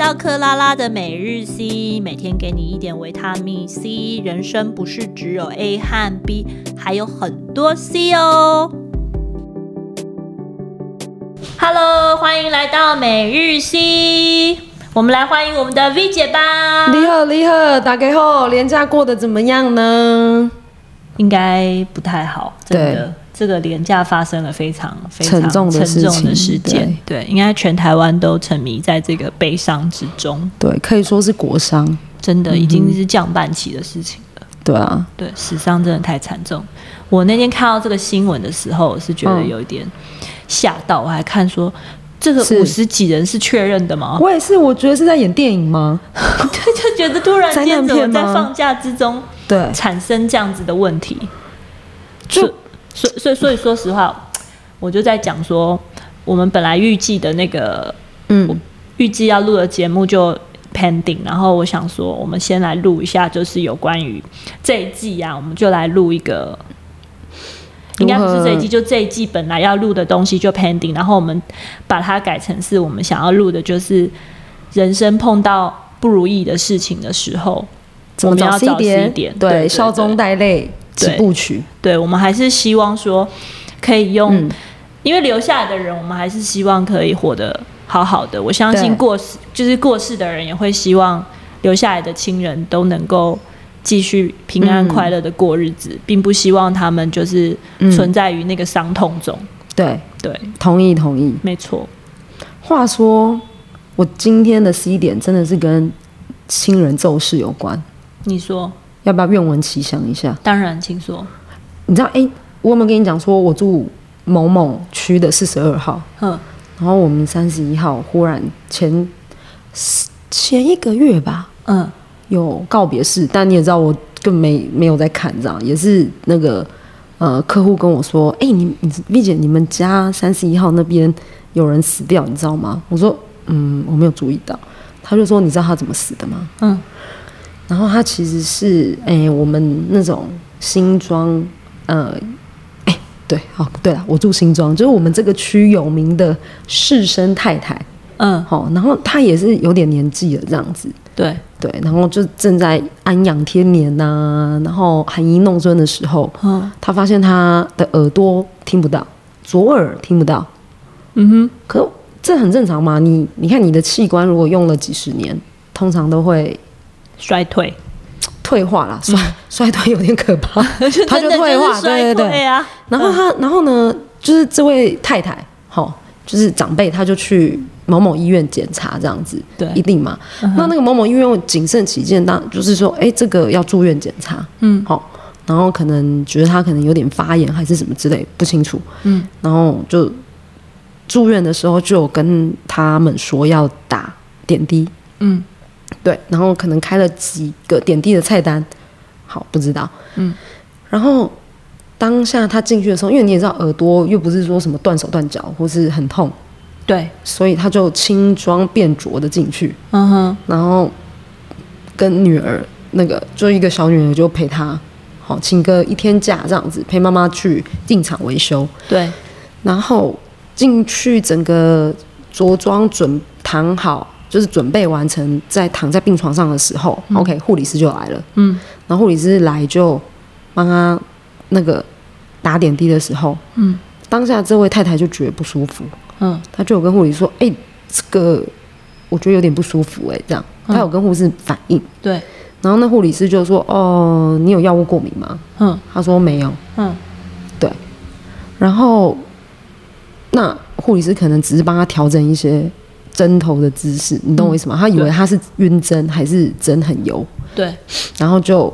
到克拉拉的每日 C，每天给你一点维他命 C。人生不是只有 A 和 B，还有很多 C 哦。Hello，欢迎来到每日 C，我们来欢迎我们的 V 姐吧。你好，你好，打给后，年假过得怎么样呢？应该不太好，真的对。这个廉价发生了非常非常沉重的事件，对，应该全台湾都沉迷在这个悲伤之中，对，可以说是国伤。真的已经是降半旗的事情了。对啊，对，死伤真的太惨重。我那天看到这个新闻的时候，我是觉得嗯有一点吓到，我还看说这个五十几人是确认的吗？我也是，我觉得是在演电影吗？对，就觉得突然间怎么在放假之中对，产生这样子的问题？就所以所以所以说实话，我就在讲说，我们本来预计的那个嗯，预计要录的节目就 pending，然后我想说，我们先来录一下，就是有关于这一季啊，我们就来录一个。应该不是这一季，就这一季本来要录的东西就 pending，然后我们把它改成是我们想要录的，就是人生碰到不如意的事情的时候，怎么找我们要找 C 点，对笑中带泪几对部曲。对，我们还是希望说可以用，嗯因为留下来的人，我们还是希望可以活得好好的。我相信过世就是过世的人，也会希望留下来的亲人都能够继续平安嗯快乐的过日子，并不希望他们就是嗯存在于那个伤痛中。对，对，同意同意。没错。话说，我今天的 C 点真的是跟亲人奏事有关，你说，要不要愿闻其详一下？当然，请说。你知道，哎、我有没有跟你讲说，我住某某区的四十二号，嗯，然后我们三十一号忽然前前一个月吧，嗯有告别式，但你也知道我更没没有在看，这样也是那个呃客户跟我说，哎、你你 V 姐，你们家三十一号那边有人死掉，你知道吗？我说嗯，我没有注意到。他就说你知道他怎么死的吗？嗯然后他其实是诶、我们那种新庄呃。哎，对，好，对了，我住新庄，就是我们这个区有名的士绅太太，嗯，好，然后她也是有点年纪了，这样子，对，对，然后就正在安养天年呐、然后含饴弄孙的时候，嗯他发现她的耳朵听不到，左耳听不到。嗯哼，可这很正常嘛？你你看你的器官如果用了几十年，通常都会衰退，退化了，衰、衰退有点可怕，他就退化，衰对对对。退啊。然后他，然后呢，就是这位太太，好、就是长辈，他就去某某医院检查，这样子，对。一定嘛。那那个某某医院谨慎起见，当就是说，哎，这个要住院检查，嗯，好、然后可能觉得他可能有点发炎还是什么之类，不清楚，嗯，然后就住院的时候就有跟他们说要打点滴，嗯对，然后可能开了几个点滴的菜单，好不知道，嗯，然后当下他进去的时候，因为你也知道耳朵又不是说什么断手断脚或是很痛，对，所以他就轻装便着的进去，嗯哼，然后跟女儿那个就一个小女儿就陪他，好请个一天假这样子陪妈妈去进厂维修，对，然后进去整个着装准躺好，就是准备完成，在躺在病床上的时候、o k 护理师就来了。嗯。然后护理师来就帮他那个打点滴的时候，嗯。当下这位太太就觉得不舒服，嗯。她就有跟护理说：“哎、这个我觉得有点不舒服、哎，这样。”她有跟护士反映，对，然后那护理师就说：“哦，你有药物过敏吗？嗯？”她说：“没有。”嗯。对。然后那护理师可能只是帮他调整一些针头的姿势，你懂我意思吗？他以为他是晕针还是针很油，对，然后就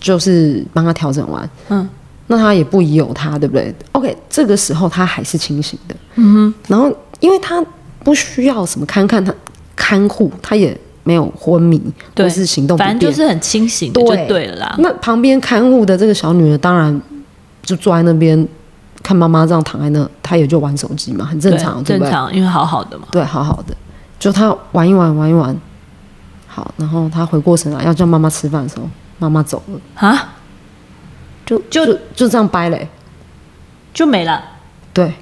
就是帮他调整完，嗯。那他也不疑有他，对不对？OK，这个时候他还是清醒的，嗯哼，然后因为他不需要什么看看他看护，他也没有昏迷对。或是行动不便，反正就是很清醒的就对。对了啦。那旁边看护的这个小女儿当然就坐在那边看妈妈这样躺在那，她也就玩手机嘛，很正常，对不对？正常，因为好好的嘛。对，好好的，就她玩一玩，玩一玩，好，然后她回过神来要叫妈妈吃饭的时候，妈妈走了，啊，就就就就这样掰嘞、就没了。对。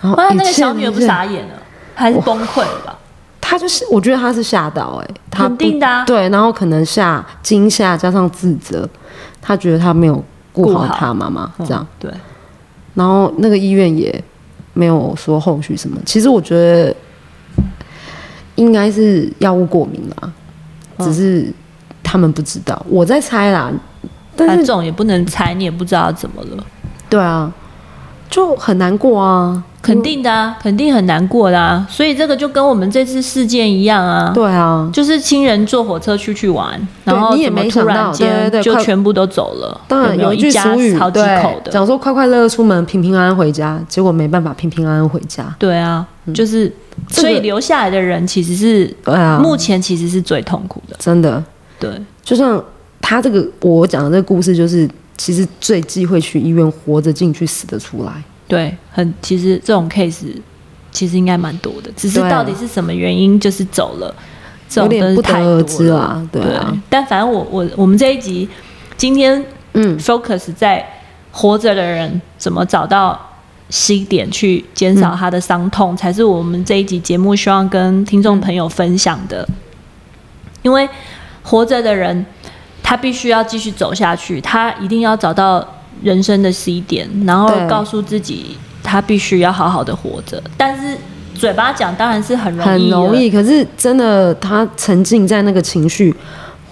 然后啊那个小女儿不傻眼了，还是崩溃了吧？他就是，我觉得他是吓到、哎，他肯定的啊对，然后可能吓惊吓加上自责，他觉得他没有顾好顾好他妈妈这样，嗯对，然后那个医院也没有说后续什么。其实我觉得应该是药物过敏啦，嗯只是他们不知道，我在猜啦。但但是这种也不能猜，你也不知道怎么了，对啊，就很难过啊，肯定的啊，肯定很难过的啊。所以这个就跟我们这次事件一样啊，对啊。就是亲人坐火车出去玩，然后你也怎么突然间就全部都走了。当然有一句家俗语，好几对口，的，讲说快快乐乐出门，平平安安回家，结果没办法平平安安回家。对啊，就是所以留下来的人其实是对啊，目前其实是最痛苦的。真的，对，就像他这个我讲的这个故事，就是其实最忌讳去医院活着进去，死得出来。对，很其实这种 case 其实应该蛮多的，只是到底是什么原因就是走了，这有点不得种真是太多而知了。啊，对啊，但反正我我我们这一集今天嗯 focus 在活着的人怎么找到 C 点去减少他的伤痛，才是我们这一集节目希望跟听众朋友分享的。因为活着的人，他必须要继续走下去，他一定要找到人生的 C 点，然后告诉自己他必须要好好的活着。但是嘴巴讲当然是很容易，很容。易。可是真的，他沉浸在那个情绪，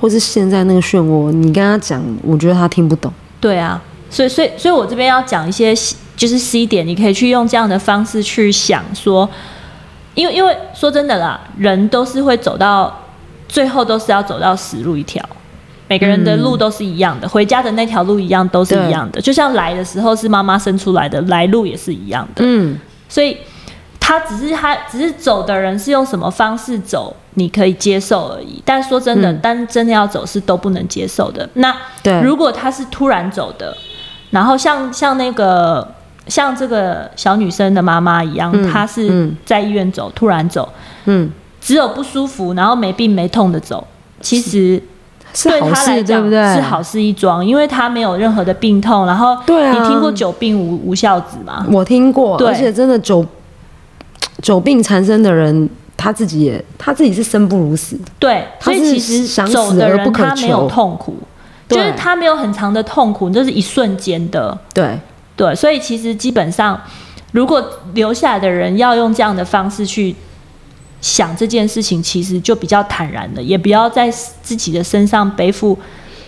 或是陷在那个漩涡，你跟他讲，我觉得他听不懂。对啊，所以所以所以我这边要讲一些就是 C 点，你可以去用这样的方式去想说，因为因为说真的啦，人都是会走到最后都是要走到死路一条。每个人的路都是一样的，回家的那条路一样都是一样的，就像来的时候是妈妈生出来的，来路也是一样的。嗯，所以他只是他只是走的人是用什么方式走，你可以接受而已。但说真的，嗯。但真的要走是都不能接受的。那对，如果他是突然走的，然后像像那个像这个小女生的妈妈一样，嗯她是嗯。在医院走，突然走，嗯，只有不舒服，然后没病没痛的走，其实对是好事，对他来讲不对？是好事一桩，因为他没有任何的病痛。然后对啊你听过久病无无孝子吗？我听过，而且真的久久病缠身的人，他自己也他自己是生不如死。对，所以其实想走的人死而不可他没有痛苦，就是他没有很长的痛苦，就是一瞬间的。对，对，所以其实基本上，如果留下来的人要用这样的方式去想这件事情，其实就比较坦然的，也不要在自己的身上背负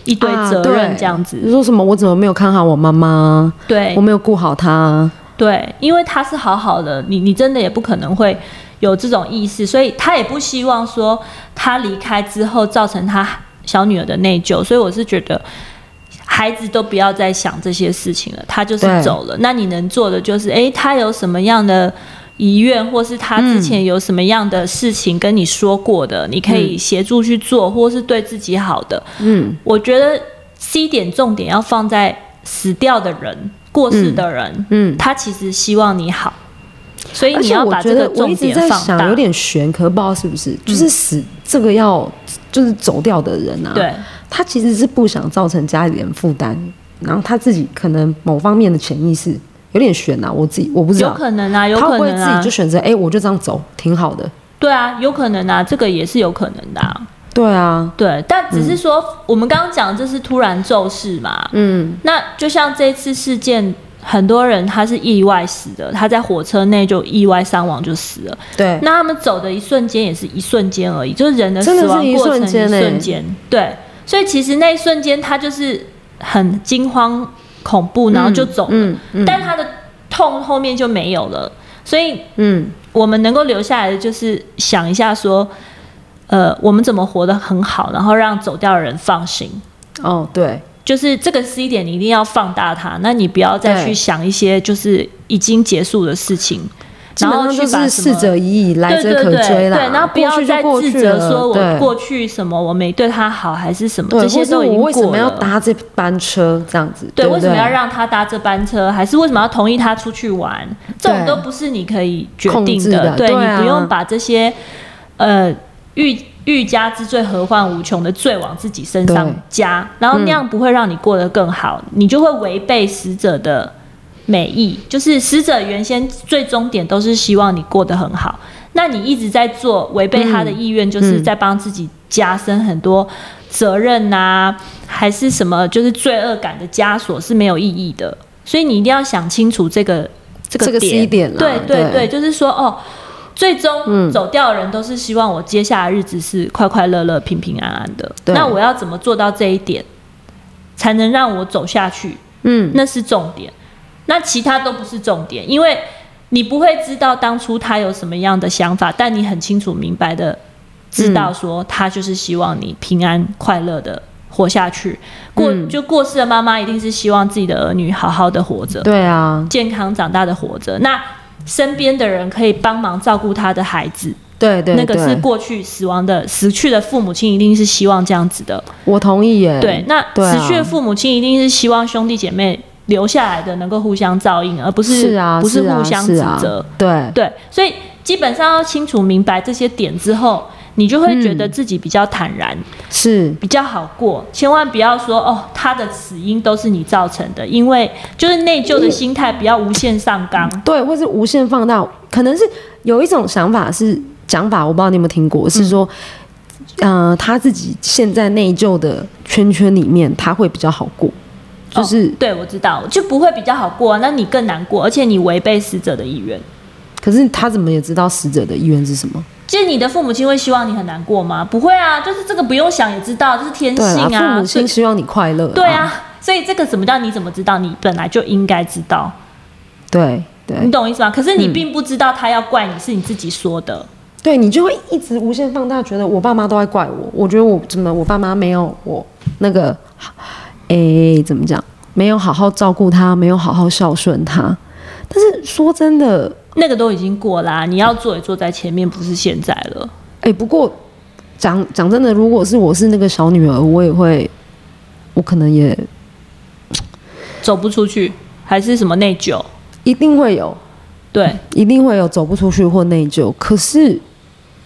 一堆啊责任这样子。你说什么？我怎么没有看好我妈妈？对我没有顾好她。对，因为她是好好的，你你真的也不可能会有这种意识，所以她也不希望说她离开之后造成她小女儿的内疚，所以我是觉得。孩子都不要再想这些事情了，他就是走了。那你能做的就是，诶，他有什么样的遗愿，或是他之前有什么样的事情跟你说过的，你可以协助去做，或是对自己好的。嗯，我觉得 C 点重点要放在死掉的人、过世的人，嗯。他其实希望你好，所以你要把这个重点放大。有点悬，可不知道是不是，就是死这个要就是走掉的人啊，对，他其实是不想造成家里人负担，然后他自己可能某方面的潜意识有点悬啊，我自己我不知道。有，可能啊，有可能啊，他会自己就，选择哎、我就这样走，挺好的，对啊，有可能啊，这个也是有可能的、啊。对啊，对，但只是说、我们刚刚讲这是突然骤逝嘛，嗯，那就像这次事件，很多人他是意外死的，他在火车内就意外伤亡就死了。对，那他们走的一瞬间也是一瞬间而已，就是人的死亡过程一瞬间欸。瞬间。对，所以其实那一瞬间他就是很惊慌恐怖，然后就走了，嗯嗯但他的痛后面就没有了。所以嗯，我们能够留下来的就是想一下说，呃，我们怎么活得很好，然后让走掉的人放心。哦，对，就是这个 C 点，你一定要放大它。那你不要再去想一些就是已经结束的事情，基然后去把逝者已矣，来者可追啦，对，然后不要再自责说我对过去什么我没对他好还是什么，这些都已经我为什么要。搭这班车这样子？对，为什么要让他搭这班车？还是为什么要同意他出去玩？这种都不是你可以决定的。对你不用把这些呃欲欲加之罪，何患无穷的罪往自己身上加，然后那样不会让你过得更好，你就会违背死者的美意。就是死者原先最终点都是希望你过得很好。那你一直在做违背他的意愿，就是在帮自己加深很多责任呐、还是什么，就是罪恶感的枷锁是没有意义的。所以你一定要想清楚这个这个点对对对，就是说哦。最终走掉的人都是希望我接下来日子是快快乐乐、平平安安的。那我要怎么做到这一点，才能让我走下去？嗯，那是重点，那其他都不是重点，因为你不会知道当初他有什么样的想法，但你很清楚明白的知道说他就是希望你平安快乐的活下去。过、嗯就过世的妈妈一定是希望自己的儿女好好的活着，对啊，健康长大的活着。那身边的人可以帮忙照顾他的孩子，对对那个是过去死亡的死去的父母亲一定是希望这样子的。我同意耶。对，那死去的父母亲一定是希望兄弟姐妹留下来的能够互相照应，而不是是啊，不是啊互相指责。对，对，所以基本上要清楚明白这些点之后，你就会觉得嗯自己比较坦然，是，比较好过。千万不要说哦，他的死因都是你造成的，因为就是内疚的心态，不要无限上纲。对，或是无限放大，可能是有一种想法是讲法，我不知道你有没有听过，是说，呃，他自己陷在内疚的圈圈里面，他会比较好过，就是，哦对我知道，就不会比较好过、啊，那你更难过，而且你违背死者的意愿。可是他怎么也知道死者的意愿是什么？就是你的父母亲会希望你很难过吗？不会啊，就是这个不用想也知道，这是天性啊。啦，父母亲希望你快乐，对，啊，所以这个怎么叫你怎么知道？你本来就应该知道，对对你懂我意思吗？可是你嗯并不知道他要怪你，是你自己说的。对，你就会一直无限放大，觉得我爸妈都在怪我，我觉得我怎么我爸妈没有我那个，诶，怎么讲？没有好好照顾他，没有好好孝顺他。但是说真的，那个都已经过啦、你要做也做在前面，不是现在了。哎、不过讲讲真的，如果是我是那个小女儿，我也会，我可能也走不出去，还是什么内疚？一定会有，对，一定会有走不出去或内疚。可是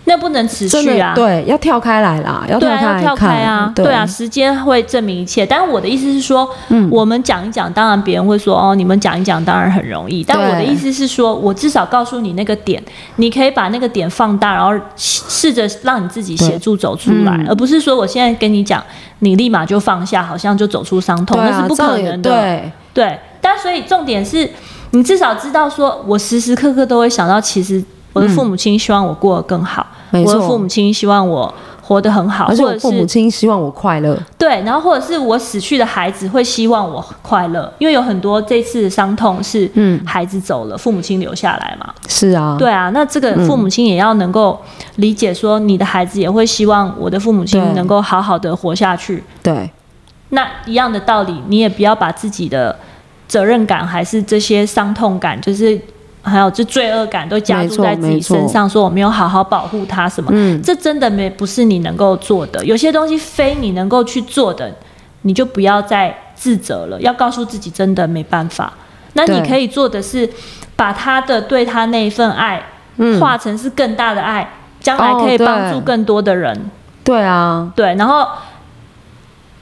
那不能持续啊。对，要跳开来啦，要跳开来要跳开，啊，对对啊，，时间会证明一切。但我的意思是说，嗯我们讲一讲，当然别人会说哦，你们讲一讲当然很容易。但我的意思是说，我至少告诉你那个点，你可以把那个点放大，然后试着让你自己协助走出来，嗯而不是说我现在跟你讲，你立马就放下，好像就走出伤痛，啊，那是不可能的。对，对，但所以重点是你至少知道说，我时时刻刻都会想到，其实我的父母亲希望我过得更好，我的父母亲希望我活得很好，而且或者我父母亲希望我快乐，对，然后或者是我死去的孩子会希望我快乐，因为有很多这次的伤痛是嗯。孩子走了，父母亲留下来嘛。是啊，对啊，那这个父母亲也要能够理解说，你的孩子也会希望我的父母亲能够好好的活下去。对。那一样的道理，你也不要把自己的责任感还是这些伤痛感，就是还有这罪恶感都加注在自己身上，说我没有好好保护他什么，嗯这真的没不是你能够做的。有些东西非你能够去做的，你就不要再自责了，要告诉自己真的没办法。那你可以做的是，把他的对他那一份爱，嗯化成是更大的爱，将来可以帮助更多的人。对啊，对，然后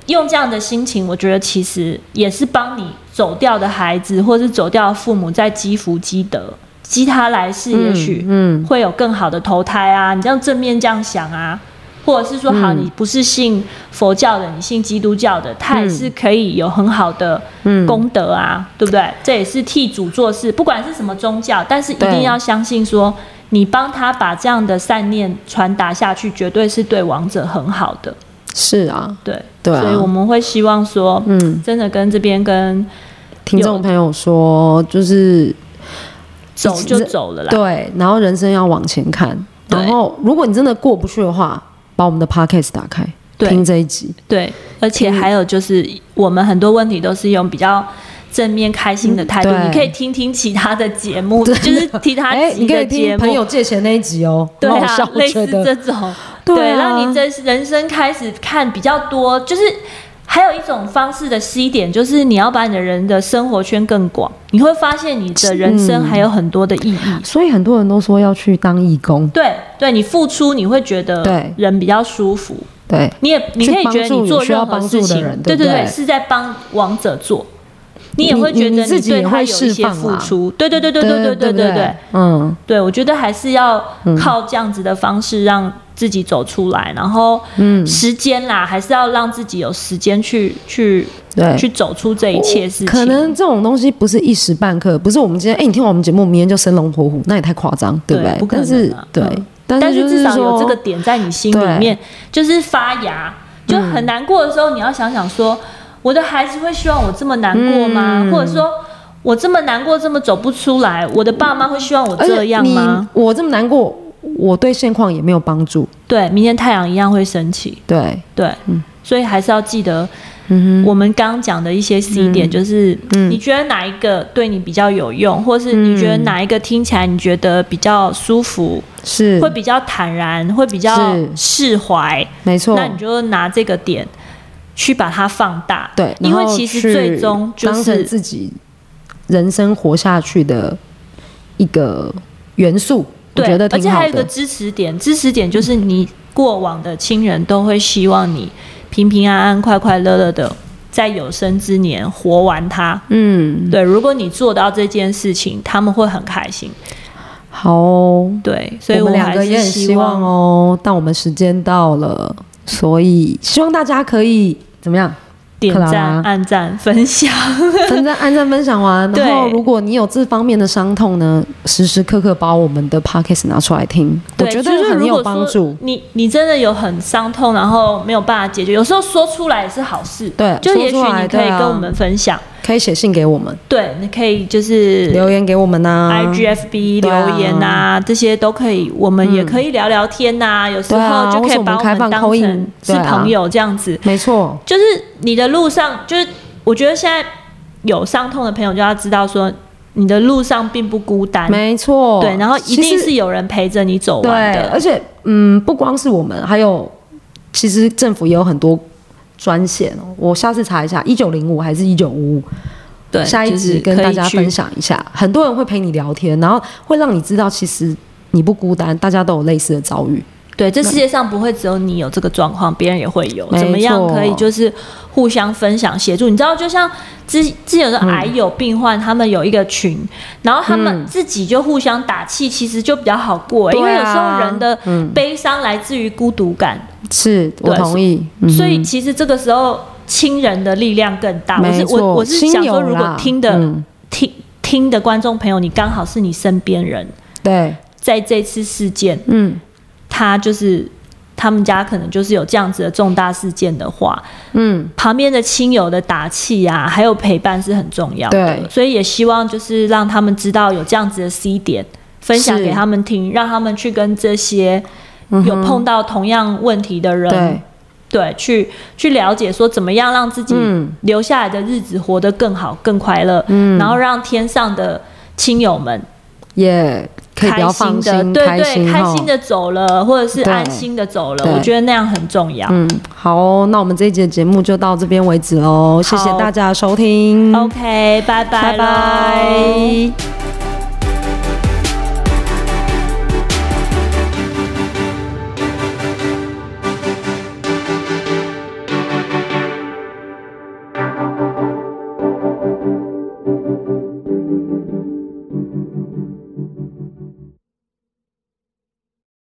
用这样的心情，我觉得其实也是帮你走掉的孩子，或是走掉的父母在积福积德，积他来世，也许嗯会有更好的投胎啊。你这样正面这样想啊，或者是说，好，嗯你不是信佛教的，你信基督教的，他也是可以有很好的嗯，功德啊，对不对？这也是替主做事，不管是什么宗教，但是一定要相信说，你帮他把这样的善念传达下去，绝对是对亡者很好的。是啊，对，对啊。所以我们会希望说，嗯，真的跟这边跟听众朋友说，就是走就走了啦。对，然后人生要往前看，然后如果你真的过不去的话，把我们的 podcast 打开，对。听这一集，对，而且还有就是，我们很多问题都是用比较正面、开心的态度。嗯你可以听听其他的节目，就是其他 你可以听朋。友借钱那一集哦，对啊类似这种，对啊。让你这人生开始看比较多，就是还有一种方式的 C 点，就是你要把你的人的生活圈更广，你会发现你的人生嗯还有很多的意义。所以很多人都说要去当义工，对，对你付出，你会觉得对。人比较舒服。对，你也你可以觉得你做任何事情，对对？对是在帮王者做。你也会觉得你自己对他有一些付出。对对对对对对对对对。嗯，对，我觉得还是要靠这样子的方式让自己走出来，然后嗯时间啦，还是要让自己有时间去去对去走出这一切事情。可能这种东西不是一时半刻，不是我们今天哎、你听完我们节目，明天就生龙活虎，那也太夸张，对不对？不可能但是啊对，嗯但但是至少有这个点在你心里面，就是发芽，就很难过的时候，你要想想说，我的孩子会希望我这么难过吗？嗯。或者说我这么难过，这么走不出来，我的爸妈会希望我这样吗？我这么难过，我对现况也没有帮助，对，明天太阳一样会升起。对，对，所以还是要记得。嗯我们刚刚讲的一些 C 点，就是你觉得哪一个对你比较有用，或是你觉得哪一个听起来你觉得比较舒服，是。会比较坦然，会比较释怀，没错，那你就拿这个点去把它放大。对，因为其实最终就是自己人生活下去的一个元素，我对，觉得而且。还有一个支持点，支持点就是你过往的亲人都会希望你平平安安、快快乐乐的在有生之年活完它。嗯，对，如果你做到这件事情，他们会很开心。好哦，对，所以我们两个也很希望哦，但我们时间到了，所以希望大家可以怎么样？点赞、按赞、分享。分赞、按赞、分享完，然后如果你有这方面的伤痛呢，时时刻刻把我们的 podcast 拿出来听，我对，觉就是得很有帮助。你你真的有很伤痛，然后没有办法解决，有时候说出来也是好事。对就也许你可以跟我们分享。可以写信给我们，对，你可以就是留言给我们呐、IGFB 留言呐、这些都可以，我们也可以聊聊天呐、有时候就可以把我们当成是朋友这样子。没错，就是你的路上，就是我觉得现在有伤痛的朋友就要知道说，你的路上并不孤单，没错。对，然后一定是有人陪着你走完对，的而。且嗯，不光是我们，还有其实政府也有很多专线哦。我下次查一下，一九零五还是一九五五？对，下一就是集跟大家分享一下。很多人会陪你聊天，然后会让你知道，其实你不孤单，大家都有类似的遭遇。对，这世界上不会只有你有这个状况，别人也会有。怎么样可以就是互相分享协助？你知道，就像之之前有的癌友病患，他们有一个群，然后他们自己就互相打气，其实就比较好过、因为有时候人的悲伤来自于孤独感，是我对同意，嗯。所以其实这个时候亲人的力量更大。我是我我是想说，如果听的、嗯。听听的观众朋友，你刚好是你身边人，对，在这次事件，嗯他就是他们家可能就是有这样子的重大事件的话，嗯，旁边的亲友的打气啊，还有陪伴是很重要的。对。所以也希望就是让他们知道有这样子的 C 点，分享给他们听，让他们去跟这些有碰到同样问题的人。对，对，去去了解说怎么样让自己嗯。留下来的日子活得更好、更快乐，嗯，然后让天上的亲友们也可以比开心的，心，对对，开心的走了，或者是安心的走了，我觉得那样很重要。嗯，好哦、那我们这一节节目就到这边为止喽，谢谢大家的收听，OK，拜拜